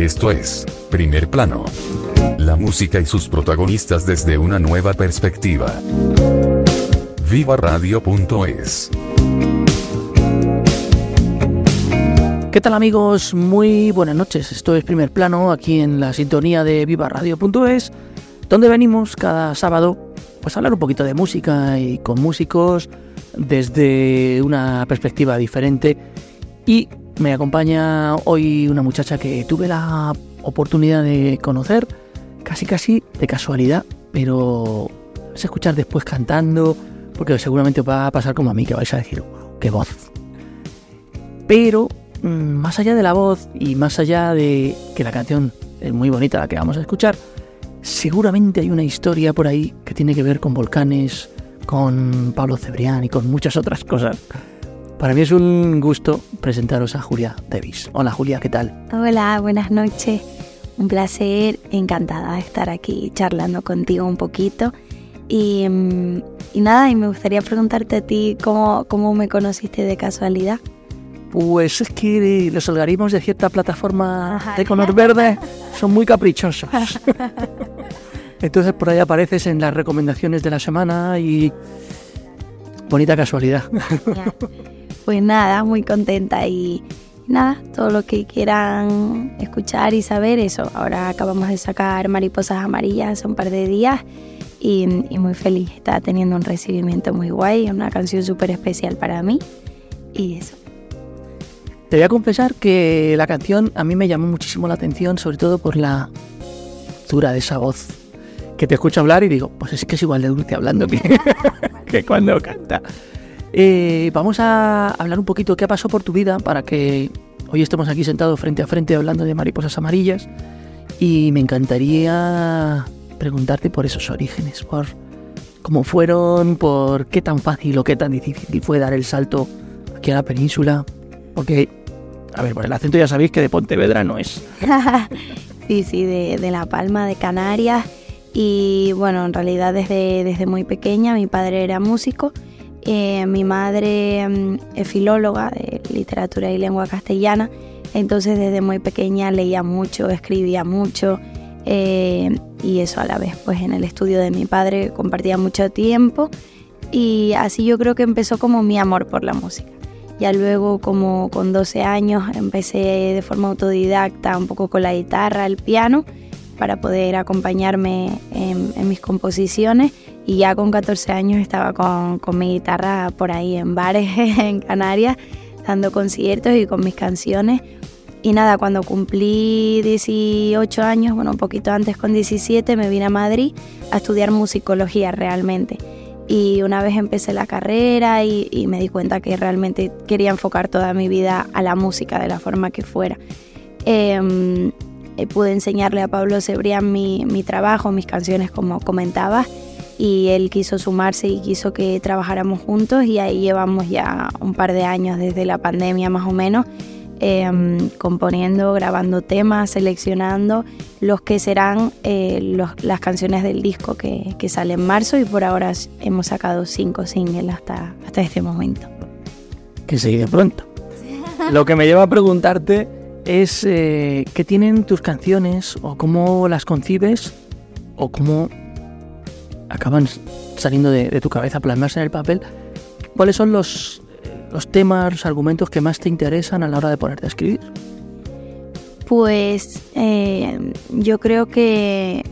Esto es, primer plano. La música y sus protagonistas desde una nueva perspectiva. Viva Radio.es ¿Qué tal amigos? Muy buenas noches. Esto es primer plano aquí en la sintonía de Viva Radio.es, donde venimos cada sábado pues a hablar un poquito de música y con músicos desde una perspectiva diferente. Y me acompaña hoy una muchacha que tuve la oportunidad de conocer, casi casi de casualidad, pero vas a escuchar después cantando, porque seguramente va a pasar como a mí, que vais a decir, qué voz. Pero mm, más allá de la voz y más allá de que la canción es muy bonita la que vamos a escuchar, seguramente hay una historia por ahí que tiene que ver con volcanes, con Pablo Cebrián y con muchas otras cosas. Para mí es un gusto presentaros a Julia Davis. Hola Julia, ¿qué tal? Hola, buenas noches. Un placer, encantada de estar aquí charlando contigo un poquito. Y, mm, nada, y me gustaría preguntarte a ti cómo, cómo me conociste de casualidad. Pues es que los algoritmos de cierta plataforma de color verde son muy caprichosos. Entonces por ahí apareces en las recomendaciones de la semana y bonita casualidad. Pues nada, muy contenta y nada, todo lo que quieran escuchar y saber eso. Ahora acabamos de sacar Mariposas Amarillas hace un par de días y, muy feliz. Está teniendo un recibimiento muy guay, una canción súper especial para mí y eso. Te voy a confesar que la canción a mí me llamó muchísimo la atención, sobre todo por la dura de esa voz que te escucho hablar y digo, pues es que es igual de dulce hablando que, que cuando canta. Eh, vamos a hablar un poquito qué pasó por tu vida para que hoy estemos aquí sentados frente a frente hablando de mariposas amarillas. Y me encantaría preguntarte por esos orígenes, por cómo fueron, por qué tan fácil o qué tan difícil fue dar el salto aquí a la península. Porque, a ver, por el acento ya sabéis que de Pontevedra no es. sí, sí, de, de La Palma, de Canarias. Y bueno, en realidad desde, desde muy pequeña mi padre era músico eh, mi madre mm, es filóloga de literatura y lengua castellana, entonces desde muy pequeña leía mucho, escribía mucho eh, y eso a la vez pues en el estudio de mi padre compartía mucho tiempo y así yo creo que empezó como mi amor por la música. Ya luego como con 12 años empecé de forma autodidacta un poco con la guitarra, el piano para poder acompañarme en mis composiciones y ya con 14 años estaba con, con mi guitarra por ahí en bares en Canarias, dando conciertos y con mis canciones. Y nada, cuando cumplí 18 años, bueno, un poquito antes con 17, me vine a Madrid a estudiar musicología realmente. Y una vez empecé la carrera y, y, me di cuenta que realmente quería enfocar toda mi vida a la música de la forma que fuera. Em, eh, pude enseñarle a Pablo Cebrián mi, mi trabajo, mis canciones como comentabas y él quiso sumarse y quiso que trabajáramos juntos y ahí llevamos ya un par de años desde la pandemia más o menos. Em, componiendo, grabando temas, seleccionando los que serán eh, las canciones del disco que, que, sale en marzo y por ahora hemos sacado cinco singles hasta, hasta este momento. Que se de pronto. Lo que me lleva a preguntarte es eh, qué tienen tus canciones o cómo las concibes o cómo acaban saliendo de, tu cabeza, plasmarse en el papel, ¿cuáles son los, los temas, los argumentos que más te interesan a la hora de ponerte a escribir? Pues eh, yo creo que,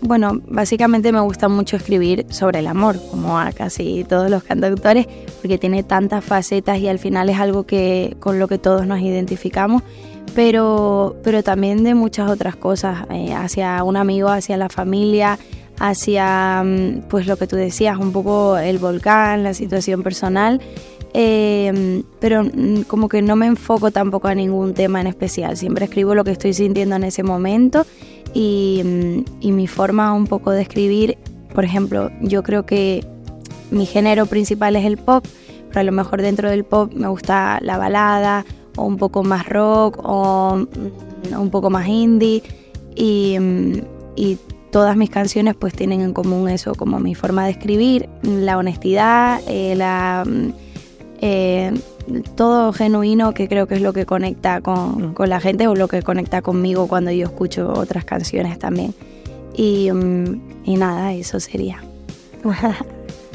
bueno, básicamente me gusta mucho escribir sobre el amor, como a casi todos los cantautores, porque tiene tantas facetas y al final es algo que con lo que todos nos identificamos. Pero, pero también de muchas otras cosas, eh, hacia un amigo, hacia la familia, hacia mm, pues lo que tú decías, un poco el volcán, la situación personal, em, pero mm, como que no me enfoco tampoco a ningún tema en especial, siempre escribo lo que estoy sintiendo en ese momento y, mm, y mi forma un poco de escribir, por ejemplo, yo creo que mi género principal es el pop, pero a lo mejor dentro del pop me gusta la balada o un poco más rock o un poco más indie y, y todas mis canciones pues tienen en común eso, como mi forma de escribir, la honestidad, eh, la, eh, todo genuino que creo que es lo que conecta con, Mm. con la gente o lo que conecta conmigo cuando yo escucho otras canciones también. Y, mm, y nada, eso sería.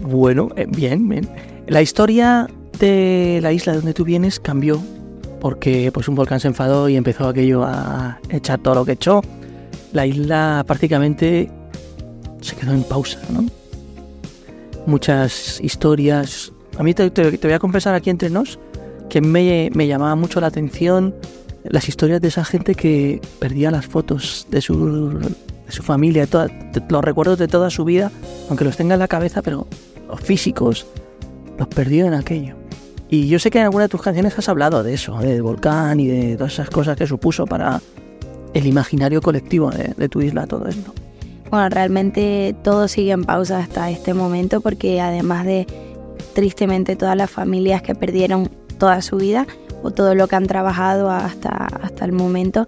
Bueno, eh, bien, bien. La historia de la isla donde tú vienes cambió porque pues un volcán se enfadó y empezó aquello a echar todo lo que echó. La isla prácticamente se quedó en pausa, ¿no? Muchas historias. A mí te, voy a confesar aquí entre nos que me, me llamaba mucho la atención las historias de esa gente que perdía las fotos de su, familia, los recuerdos de toda su vida, aunque los tenga en la cabeza, pero los físicos los perdió en aquello. Y yo sé que en alguna de tus canciones has hablado de eso, del volcán y de todas esas cosas que supuso para el imaginario colectivo de, tu isla todo esto. Bueno, realmente todo sigue en pausa hasta este momento porque además de tristemente todas las familias que perdieron toda su vida o todo lo que han trabajado hasta, hasta el momento,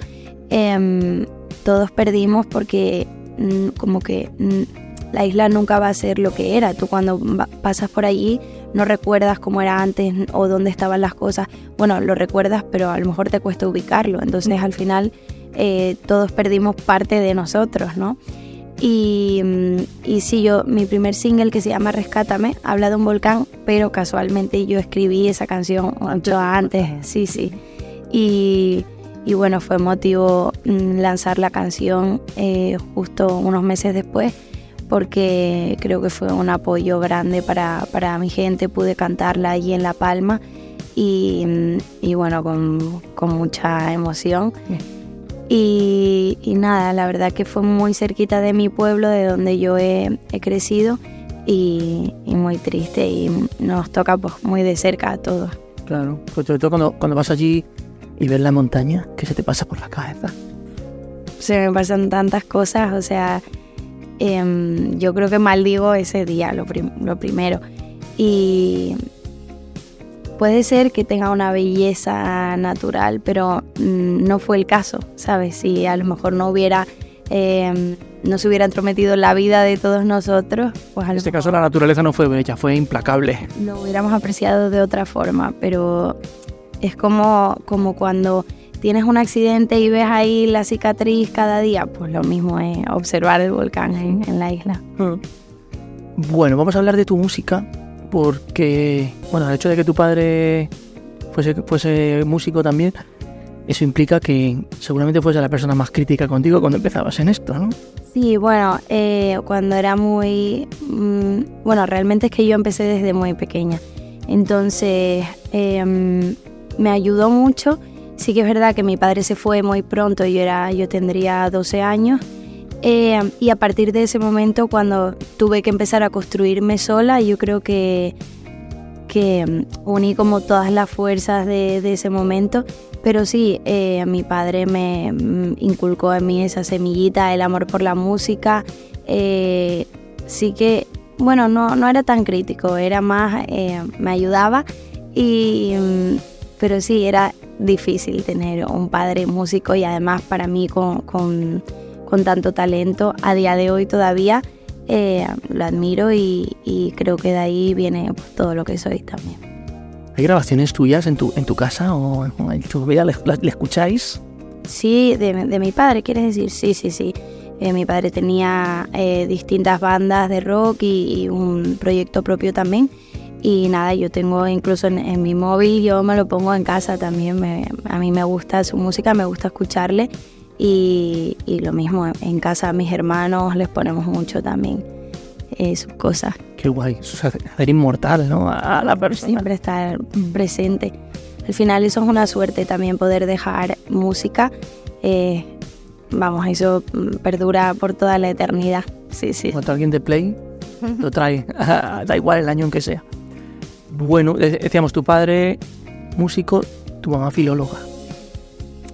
em, todos perdimos porque mm, como que mm, la isla nunca va a ser lo que era. Tú cuando pasas por allí no recuerdas cómo era antes o dónde estaban las cosas. Bueno, lo recuerdas, pero a lo mejor te cuesta ubicarlo. Entonces al final eh, todos perdimos parte de nosotros, ¿no? Y, mm, y sí, yo, mi primer single que se llama Rescátame habla de un volcán, pero casualmente yo escribí esa canción mucho antes, sí, sí. Y, y bueno, fue motivo mm, lanzar la canción eh, justo unos meses después, porque creo que fue un apoyo grande para, para mi gente, pude cantarla allí en La Palma y, y bueno, con, con mucha emoción. Y, y nada, la verdad que fue muy cerquita de mi pueblo, de donde yo he, he crecido, y, y muy triste, y nos toca pues muy de cerca a todos. Claro, pues sobre todo cuando, cuando vas allí y ves la montaña, que se te pasa por la cabeza. Se me pasan tantas cosas, o sea, em, yo creo que maldigo ese día, lo, prim- lo primero. Y puede ser que tenga una belleza natural, pero mm, no fue el caso, ¿sabes? Si a lo mejor no hubiera, em, no se hubiera entrometido en la vida de todos nosotros, pues a En este caso la naturaleza no fue bella, fue implacable. lo hubiéramos apreciado de otra forma, pero es como, como cuando tienes un accidente y ves ahí la cicatriz cada día, pues lo mismo es observar el volcán en, en la isla. Bueno, vamos a hablar de tu música, porque, bueno, el hecho de que tu padre fuese, fuese músico también, eso implica que seguramente fuese la persona más crítica contigo cuando empezabas en esto, ¿no? Sí, bueno, eh, cuando era muy... mm, bueno, realmente es que yo empecé desde muy pequeña. Entonces, em, me ayudó mucho. Sí que es verdad que mi padre se fue muy pronto, yo, era, yo tendría 12 años. Eh, y a partir de ese momento, cuando tuve que empezar a construirme sola, yo creo que, que mm, uní como todas las fuerzas de, de ese momento. Pero sí, eh, mi padre me mm, inculcó en mí esa semillita, el amor por la música. Eh, sí que, bueno, no, no era tan crítico, era más, eh, me ayudaba. Y, mm, pero sí, era difícil tener un padre músico y además para mí con, con, con tanto talento a día de hoy todavía eh, lo admiro y, y creo que de ahí viene pues, todo lo que soy también. ¿Hay grabaciones tuyas en tu, en tu casa o en tu vida? ¿Le, le escucháis? Sí, de, de mi padre, ¿quieres decir? Sí, sí, sí. Eh, mi padre tenía eh, distintas bandas de rock y, y un proyecto propio también. Y nada, yo tengo incluso en, en mi móvil, yo me lo pongo en casa también. me- a mí me gusta su música, me gusta escucharle. Y, y lo mismo, en casa a mis hermanos les ponemos mucho también eh, sus cosas. Qué guay, eso es hacer, inmortal, ¿no? A la persona. siempre estar presente. Al final eso es una suerte también poder dejar música. eh, vamos, eso mm, perdura por toda la eternidad. Sí, sí. Cuando alguien de Play lo trae, da igual el año en que sea. Bueno, de- decíamos, tu padre músico, tu mamá filóloga.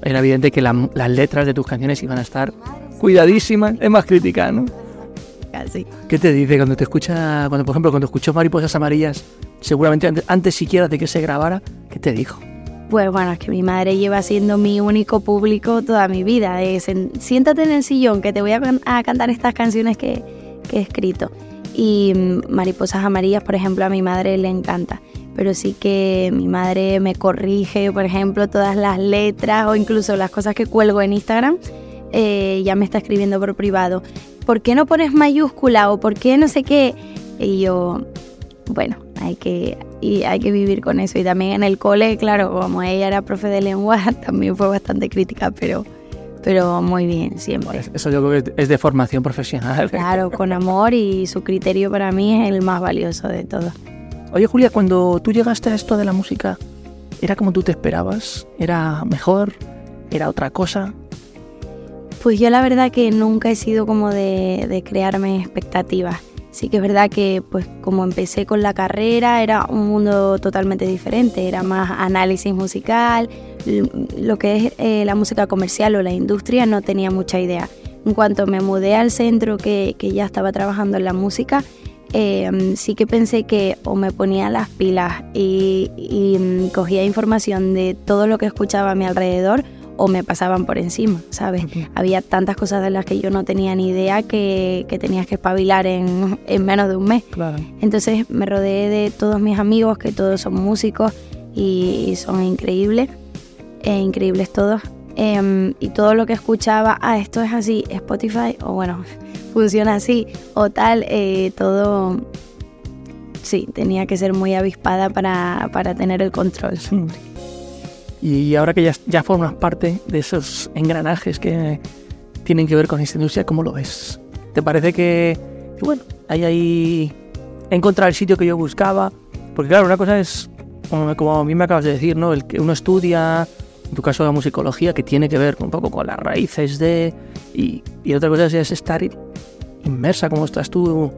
Era evidente que la- las letras de tus canciones iban a estar cuidadísimas, es más crítica, ¿no? Casi. ¿Qué te dice cuando te escucha, cuando por ejemplo cuando escuchó Mariposas Amarillas, seguramente antes, antes siquiera de que se grabara, ¿qué te dijo? Pues bueno, es que mi madre lleva siendo mi único público toda mi vida. Es en- siéntate en el sillón que te voy a, can- a cantar estas canciones que, que he escrito. Y mm, Mariposas Amarillas, por ejemplo, a mi madre le encanta. pero sí que mi madre me corrige, por ejemplo, todas las letras o incluso las cosas que cuelgo en Instagram. Eh, ya me está escribiendo por privado. ¿Por qué no pones mayúscula o por qué no sé qué? Y yo, bueno, hay que, y hay que vivir con eso. Y también en el cole, claro, como ella era profe de lengua, también fue bastante crítica, pero, pero muy bien, siempre. Eso yo creo que es de formación profesional. Claro, con amor y su criterio para mí es el más valioso de todo. Oye, Julia, cuando tú llegaste a esto de la música, ¿era como tú te esperabas? ¿Era mejor? ¿Era otra cosa? Pues yo la verdad que nunca he sido como de, crearme expectativas. Sí que es verdad que pues como empecé con la carrera era un mundo totalmente diferente, era más análisis musical, lo que es eh, la música comercial o la industria no tenía mucha idea. En cuanto me mudé al centro que, que ya estaba trabajando en la música, Em, sí que pensé que o me ponía las pilas y, mm, cogía información de todo lo que escuchaba a mi alrededor o me pasaban por encima, ¿sabes? Había tantas cosas de las que yo no tenía ni idea que, tenías que espabilar en, menos de un mes. Entonces me rodeé de todos mis amigos, que todos son músicos y, son increíbles, e increíbles todos. Em, y todo lo que escuchaba, ah, esto es así, Spotify, o bueno, funciona así o tal, eh, todo, sí, tenía que ser muy avispada para, para tener el control. Y ahora que ya, ya formas parte de esos engranajes que tienen que ver con esta industria, ¿cómo lo ves? ¿Te parece que, bueno, hay ahí encontrar el sitio que yo buscaba? Porque claro, una cosa es, como, a mí me acabas de decir, ¿no? El que uno estudia, en tu caso la musicología, que tiene que ver un poco con las raíces de... Y, y otra cosa es estar inmersa como estás tú,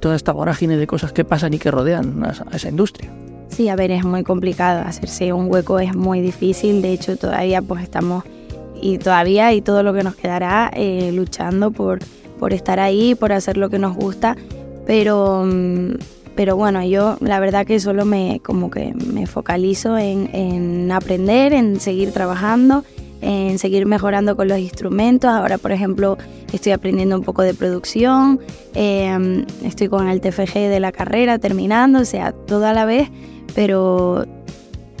toda esta vorágine de cosas que pasan y que rodean a, esa industria. Sí, a ver, es muy complicado, hacerse un hueco es muy difícil, de hecho todavía pues estamos, y todavía y todo lo que nos quedará eh, luchando por, por estar ahí, por hacer lo que nos gusta, pero, mm, pero bueno, yo la verdad que solo me, como que me focalizo en, en aprender, en seguir trabajando en seguir mejorando con los instrumentos. Ahora, por ejemplo, estoy aprendiendo un poco de producción, em, estoy con el TFG de la carrera terminando, o sea, todo a la vez, pero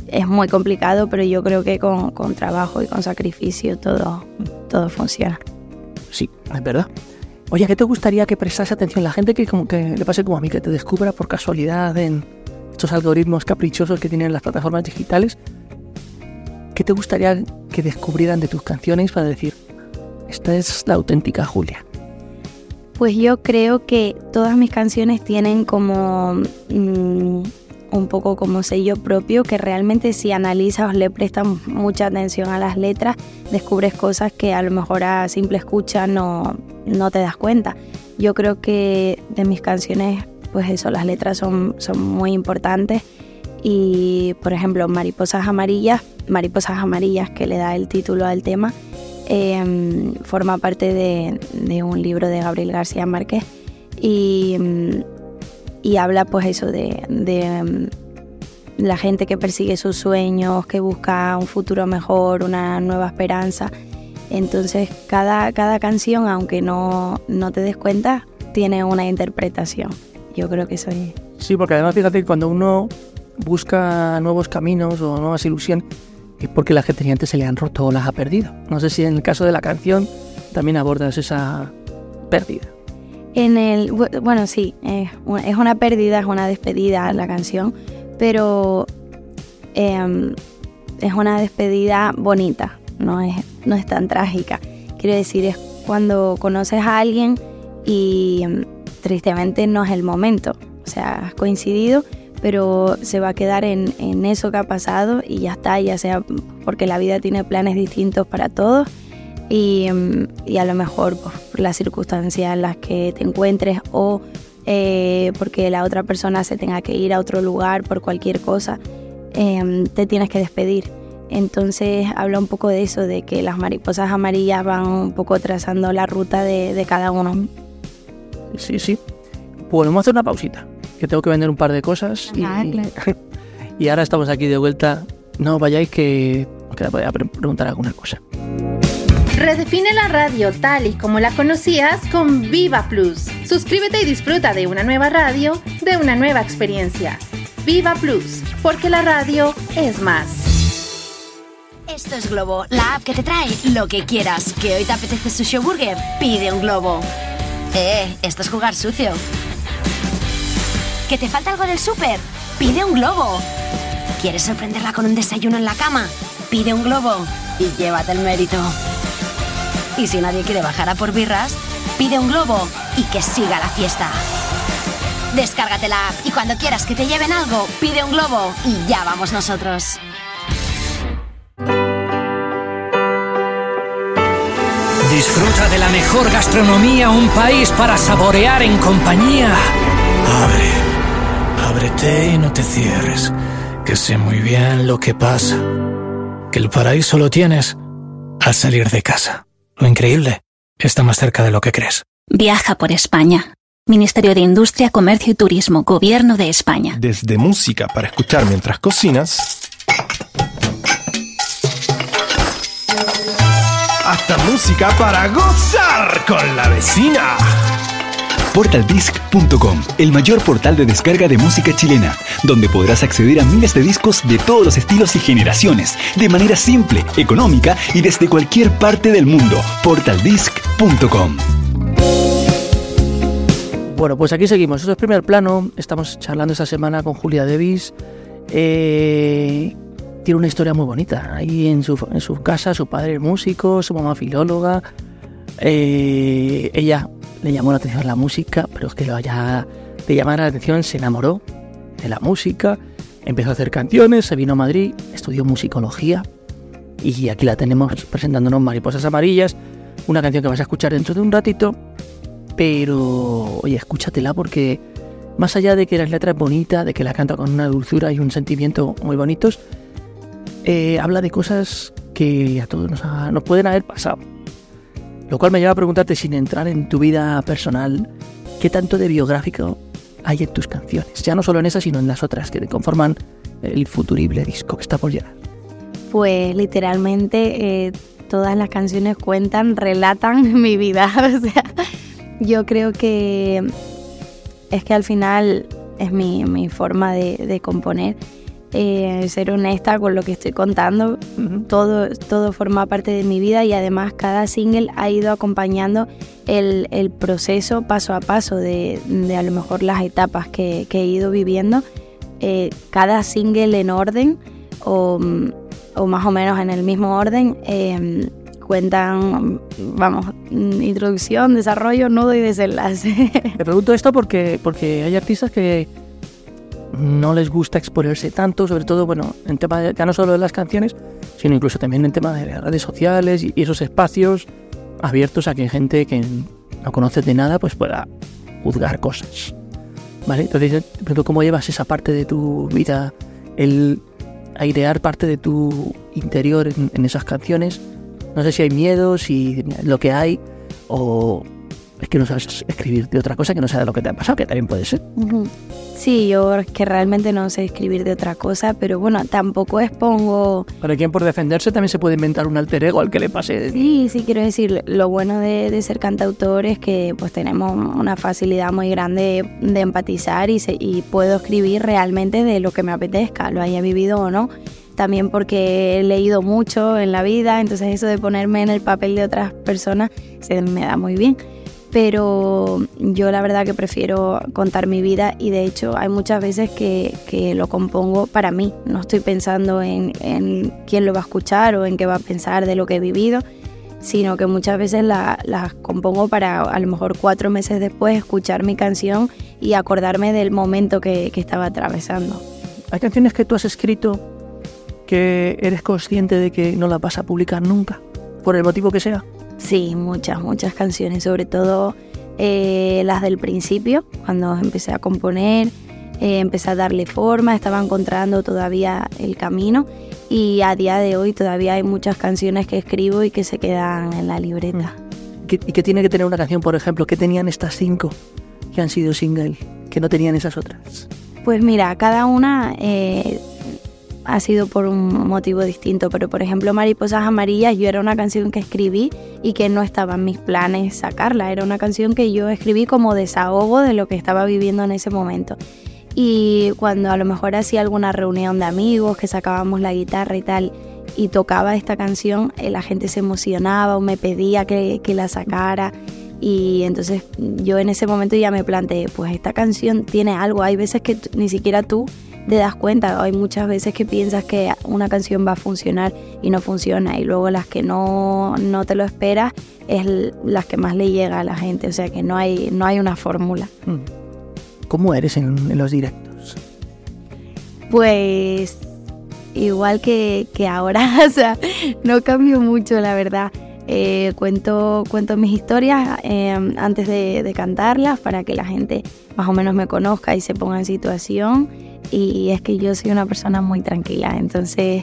es muy complicado, pero yo creo que con, trabajo y con sacrificio todo, todo funciona. Sí, es verdad. Oye, ¿qué te gustaría que prestase atención la gente que como que le pase como a mí, que te descubra por casualidad en estos algoritmos caprichosos que tienen las plataformas digitales ¿Qué te gustaría que descubrieran de tus canciones para decir, esta es la auténtica Julia? Pues yo creo que todas mis canciones tienen como mm, un poco como sello propio, que realmente si analizas o le prestas mucha atención a las letras, descubres cosas que a lo mejor a simple escucha no, no te das cuenta. Yo creo que de mis canciones, pues eso, las letras son, son muy importantes y por ejemplo Mariposas Amarillas, Mariposas Amarillas que le da el título al tema, em, forma parte de, un libro de Gabriel García Márquez y, y habla pues eso de, em, la gente que persigue sus sueños, que busca un futuro mejor, una nueva esperanza. Entonces cada, cada canción, aunque no, no te des cuenta, tiene una interpretación. Yo creo que eso es... Sí, porque además fíjate cuando uno busca nuevos caminos o nuevas ilusiones, es porque que tenía antes se le han roto o las ha perdido. No sé si en el caso de la canción también abordas esa pérdida. En el, bueno, sí, es una pérdida, es una despedida la canción, pero em, es una despedida bonita, no es, no es tan trágica. Quiero decir, es cuando conoces a alguien y em, tristemente no es el momento. O sea, has coincidido, pero se va a quedar en, eso que ha pasado y ya está, ya sea porque la vida tiene planes distintos para todos y, mm, a lo mejor pues, por las circunstancias en las que te encuentres o eh, porque la otra persona se tenga que ir a otro lugar por cualquier cosa, em, te tienes que despedir. Entonces habla un poco de eso, de que las mariposas amarillas van un poco trazando la ruta de, de cada uno. Sí, sí. Podemos hacer una pausita que tengo que vender un par de cosas. y, y ahora estamos aquí de vuelta. No vayáis que os voy a preguntar alguna cosa. Redefine la radio tal y como la conocías con Viva Plus. Suscríbete y disfruta de una nueva radio, de una nueva experiencia. Viva Plus, porque la radio es más. Esto es Globo, la app que te trae lo que quieras. Que hoy te apetece sushi burger, pide un globo. Eh, esto es jugar sucio. ¿Que te falta algo del súper? Pide un globo. ¿Quieres sorprenderla con un desayuno en la cama? Pide un globo y llévate el mérito. Y si nadie quiere bajar a por birras, pide un globo y que siga la fiesta. Descárgate la app y cuando quieras que te lleven algo, pide un globo y ya vamos nosotros. Disfruta de la mejor gastronomía, un país para saborear en compañía. Abre, ábrete y no te cierres, que sé muy bien lo que pasa. Que el paraíso lo tienes al salir de casa. Lo increíble está más cerca de lo que crees. Viaja por España. Ministerio de Industria, Comercio y Turismo, Gobierno de España. Desde música para escuchar mientras cocinas hasta música para gozar con la vecina. Portaldisc.com, el mayor portal de descarga de música chilena, donde podrás acceder a miles de discos de todos los estilos y generaciones, de manera simple, económica y desde cualquier parte del mundo. Portaldisc.com. Bueno, pues aquí seguimos. Esto es primer plano. Estamos charlando esta semana con Julia Devis. Eh, tiene una historia muy bonita. Ahí en su, en su casa, su padre es músico, su mamá filóloga. Eh, ella le llamó la atención la música, pero es que lo haya de llamar la atención, se enamoró de la música, empezó a hacer canciones, se vino a Madrid, estudió musicología y aquí la tenemos presentándonos Mariposas Amarillas, una canción que vas a escuchar dentro de un ratito, pero oye, escúchatela porque más allá de que la letra es bonita, de que la canta con una dulzura y un sentimiento muy bonitos, eh, habla de cosas que a todos nos pueden haber pasado. Lo cual me lleva a preguntarte, sin entrar en tu vida personal, ¿qué tanto de biográfico hay en tus canciones? Ya no solo en esas, sino en las otras que te conforman el futurible disco que está por llegar. Pues literalmente eh, todas las canciones cuentan, relatan mi vida. O sea, yo creo que es que al final es mi, mi forma de, de componer. Eh, ser honesta con lo que estoy contando. Todo, todo forma parte de mi vida y además cada single ha ido acompañando el, el proceso paso a paso de, de a lo mejor las etapas que, que he ido viviendo. Eh, cada single en orden o, mm, o más o menos en el mismo orden. eh, cuentan, vamos, introducción, desarrollo, nudo y desenlace. Te pregunto esto porque, porque hay artistas que no les gusta exponerse tanto, sobre todo, bueno, en tema de- ya no solo de las canciones, sino incluso también en tema de las redes sociales y, esos espacios abiertos a que gente que no conoce de nada pues pueda juzgar cosas. ¿Vale? Entonces, pregunto cómo llevas esa parte de tu vida, el airear parte de tu interior en, en esas canciones. No sé si hay miedo, si lo que hay, o es que no sabes escribir de otra cosa que no sea de lo que te ha pasado, que también puede ser. Sí, yo es que realmente no sé escribir de otra cosa, pero bueno, tampoco expongo... Para quien por defenderse también se puede inventar un alter ego al que le pase. Sí, sí, quiero decir, lo bueno de, de ser cantautor es que pues tenemos una facilidad muy grande de empatizar y, se- y puedo escribir realmente de lo que me apetezca, lo haya vivido o no. También porque he leído mucho en la vida, entonces eso de ponerme en el papel de otras personas se me da muy bien. Pero yo la verdad que prefiero contar mi vida y de hecho hay muchas veces que, que lo compongo para mí. No estoy pensando en, en quién lo va a escuchar o en qué va a pensar de lo que he vivido, sino que muchas veces la- las compongo para a lo mejor cuatro meses después escuchar mi canción y acordarme del momento que, que estaba atravesando. Hay canciones que tú has escrito que eres consciente de que no las vas a publicar nunca, por el motivo que sea. Sí, muchas, muchas canciones, sobre todo eh, las del principio, cuando empecé a componer, eh, empecé a darle forma, estaba encontrando todavía el camino y a día de hoy todavía hay muchas canciones que escribo y que se quedan en la libreta. ¿Qué- ¿Y qué tiene que tener una canción, por ejemplo? ¿Qué tenían estas cinco que han sido single, que no tenían esas otras? Pues mira, cada una eh, ha sido por un motivo distinto, pero por ejemplo Mariposas Amarillas yo era una canción que escribí y que no estaba en mis planes sacarla, era una canción que yo escribí como desahogo de lo que estaba viviendo en ese momento. y cuando a lo mejor hacía alguna reunión de amigos que sacábamos la guitarra y tal y tocaba esta canción, eh, la gente se emocionaba o me pedía que, que la sacara. Y entonces yo en ese momento ya me planteé, pues esta canción tiene algo, hay veces que ni siquiera tú te das cuenta, hay muchas veces que piensas que una canción va a funcionar y no funciona y luego las que no, no te lo esperas es las que más le llega a la gente, o sea que no hay, no hay una fórmula. Hmm. ¿Cómo eres en, los directos? Pues igual que, que ahora, o sea, no cambio mucho la verdad. Eh, cuento, cuento mis historias em, antes de, cantarlas para que la gente más o menos me conozca y se ponga en situación. Y es que yo soy una persona muy tranquila, entonces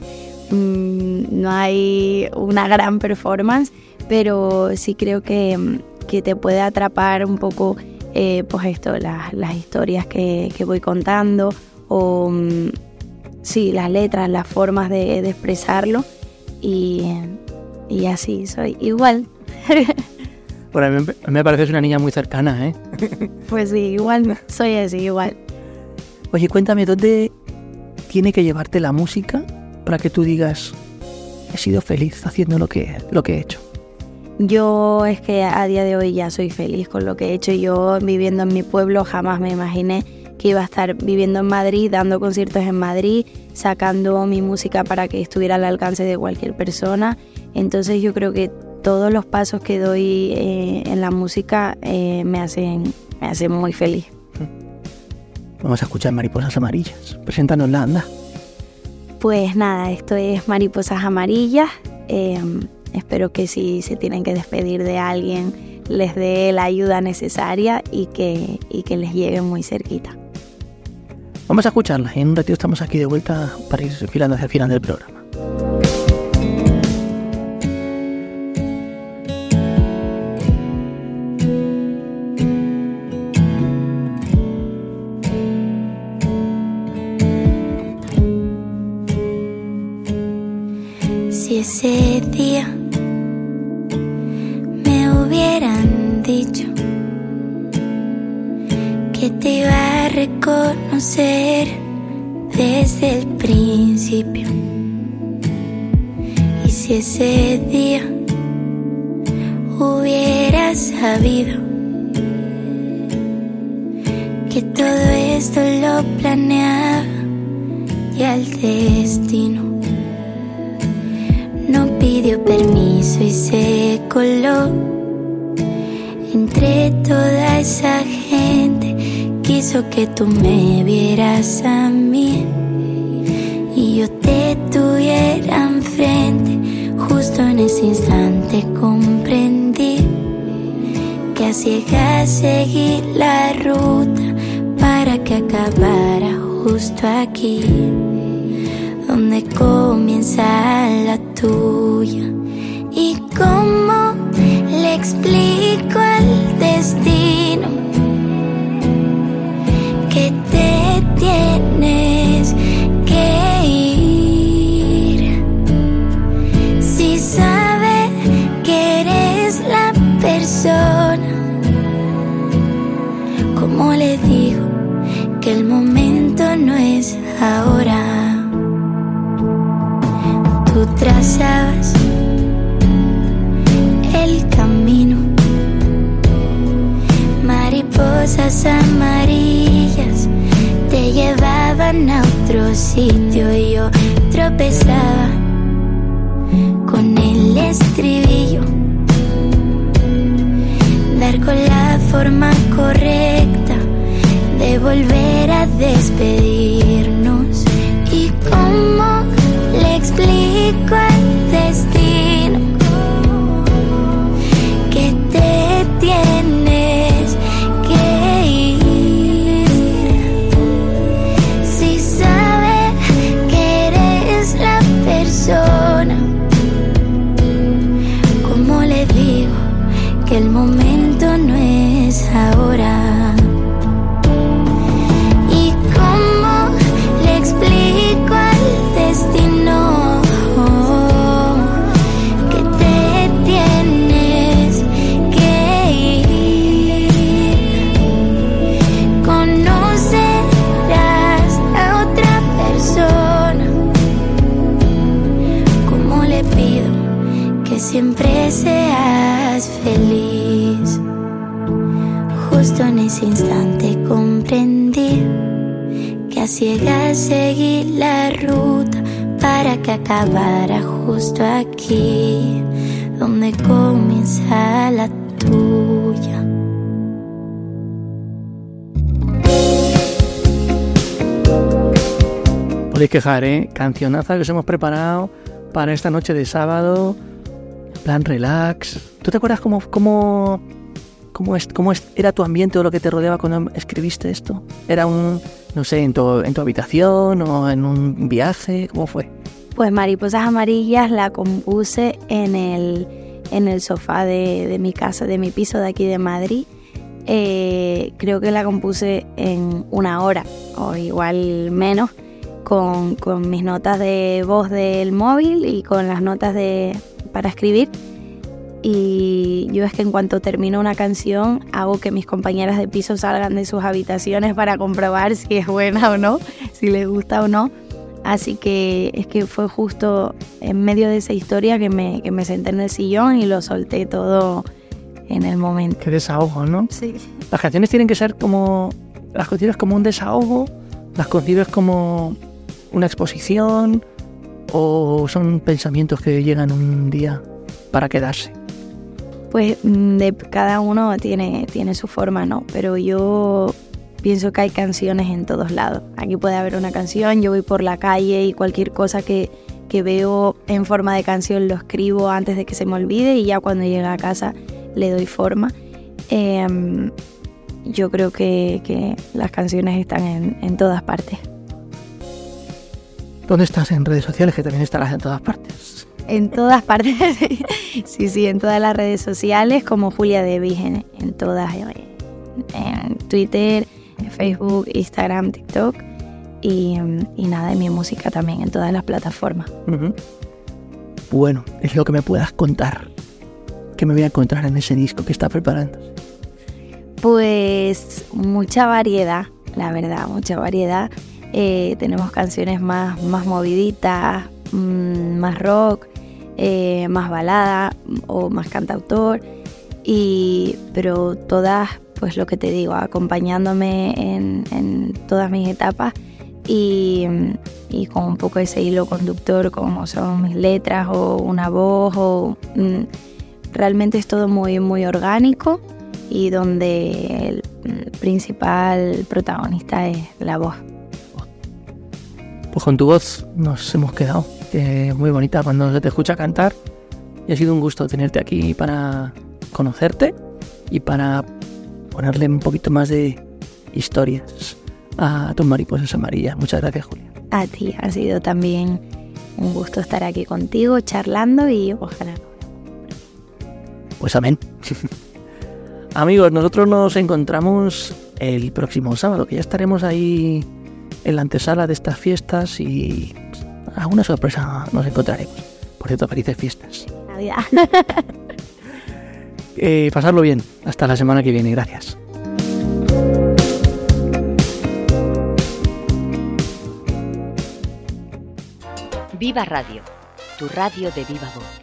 mm, no hay una gran performance, pero sí creo que, que te puede atrapar un poco eh, pues esto, las, historias que, voy contando o mm, sí, las letras, las formas de, expresarlo. Y, y así soy igual. Bueno, a mí, me pareces una niña muy cercana, ¿eh? Pues sí, igual soy así, igual. Oye, cuéntame, ¿dónde tiene que llevarte la música para que tú digas, he sido feliz haciendo lo que, lo que he hecho? Yo es que a día de hoy ya soy feliz con lo que he hecho. Yo viviendo en mi pueblo jamás me imaginé que iba a estar viviendo en Madrid, dando conciertos en Madrid, sacando mi música para que estuviera al alcance de cualquier persona entonces yo creo que todos los pasos que doy eh, en la música eh, me, hacen, me hacen muy feliz. Vamos a escuchar Mariposas Amarillas. Preséntanos la anda. Pues nada, esto es Mariposas Amarillas. Em, espero que si se tienen que despedir de alguien les dé la ayuda necesaria y que, y que les llegue muy cerquita. Vamos a escucharla. En un ratito estamos aquí de vuelta para ir filando hacia el final del programa. Ese día me hubieran dicho que te iba a reconocer desde el principio. Y si ese día hubiera sabido que todo esto lo planeaba y al destino pidió permiso y se coló entre toda esa gente. Quiso que tú me vieras a mí y yo te tuviera enfrente. Justo en ese instante comprendí que a ciegas seguí la ruta para que acabara justo aquí donde comienza la tuya. ¿Y cómo le explico al destino ruta para que acabara justo aquí, donde comienza la tuya. Podéis quejar, ¿eh? Cancionaza que os hemos preparado para esta noche de sábado. Plan relax. ¿Tú te acuerdas cómo, cómo, cómo, es, cómo era tu ambiente o lo que te rodeaba cuando escribiste esto? ¿Era un, no sé, en tu, en tu habitación o en un viaje? ¿Cómo fue? Pues Mariposas Amarillas la compuse en el, en el sofá de, de mi casa, de mi piso de aquí de Madrid. Eh, creo que la compuse en una hora o igual menos con, con, mis notas de voz del móvil y con las notas de, para escribir. Y yo es que en cuanto termino una canción hago que mis compañeras de piso salgan de sus habitaciones para comprobar si es buena o no, si les gusta o no. Así que es que fue justo en medio de esa historia que me, que me senté en el sillón y lo solté todo en el momento. Qué desahogo, ¿no? Sí. Las canciones tienen que ser como. Las concibes como un desahogo, las concibes como una exposición o son pensamientos que llegan un día para quedarse. Pues mm, de cada uno tiene, tiene su forma, ¿no? Pero yo pienso que hay canciones en todos lados. Aquí puede haber una canción, yo voy por la calle y cualquier cosa que, que veo en forma de canción lo escribo antes de que se me olvide y ya cuando llega a casa le doy forma. Eh, yo creo que, que, las canciones están en, en, todas partes. ¿Dónde estás en redes sociales? Que también estarás en todas partes. En todas partes, sí, sí, en todas las redes sociales, como Julia Devis, en, en todas, en Twitter, Facebook, Instagram, TikTok y, y, nada, en mi música también, en todas las plataformas. Uh -huh. Bueno, es lo que me puedas contar. ¿Qué me voy a encontrar en ese disco que está preparando? Pues mucha variedad, la verdad, mucha variedad. Eh, tenemos canciones más, más moviditas, mmm, más rock, eh, más balada o más cantautor. Y, pero todas pues lo que te digo, acompañándome en, en todas mis etapas y, con un poco ese hilo conductor como son mis letras o una voz o mm, realmente es todo muy muy orgánico y donde el principal protagonista es la voz. Pues con tu voz nos hemos quedado, muy bonita cuando se te escucha cantar y ha sido un gusto tenerte aquí para conocerte y para ponerle un poquito más de historias a tus mariposas amarillas. Muchas gracias, Julia. A ti, ha sido también un gusto estar aquí contigo, charlando y ojalá. Pues amén. Amigos, nosotros nos encontramos el próximo sábado, que ya estaremos ahí en la antesala de estas fiestas y alguna sorpresa nos encontraremos. Por cierto, felices fiestas. Navidad. eh, pasarlo bien. Hasta la semana que viene. Gracias. Viva Radio, tu radio de viva voz.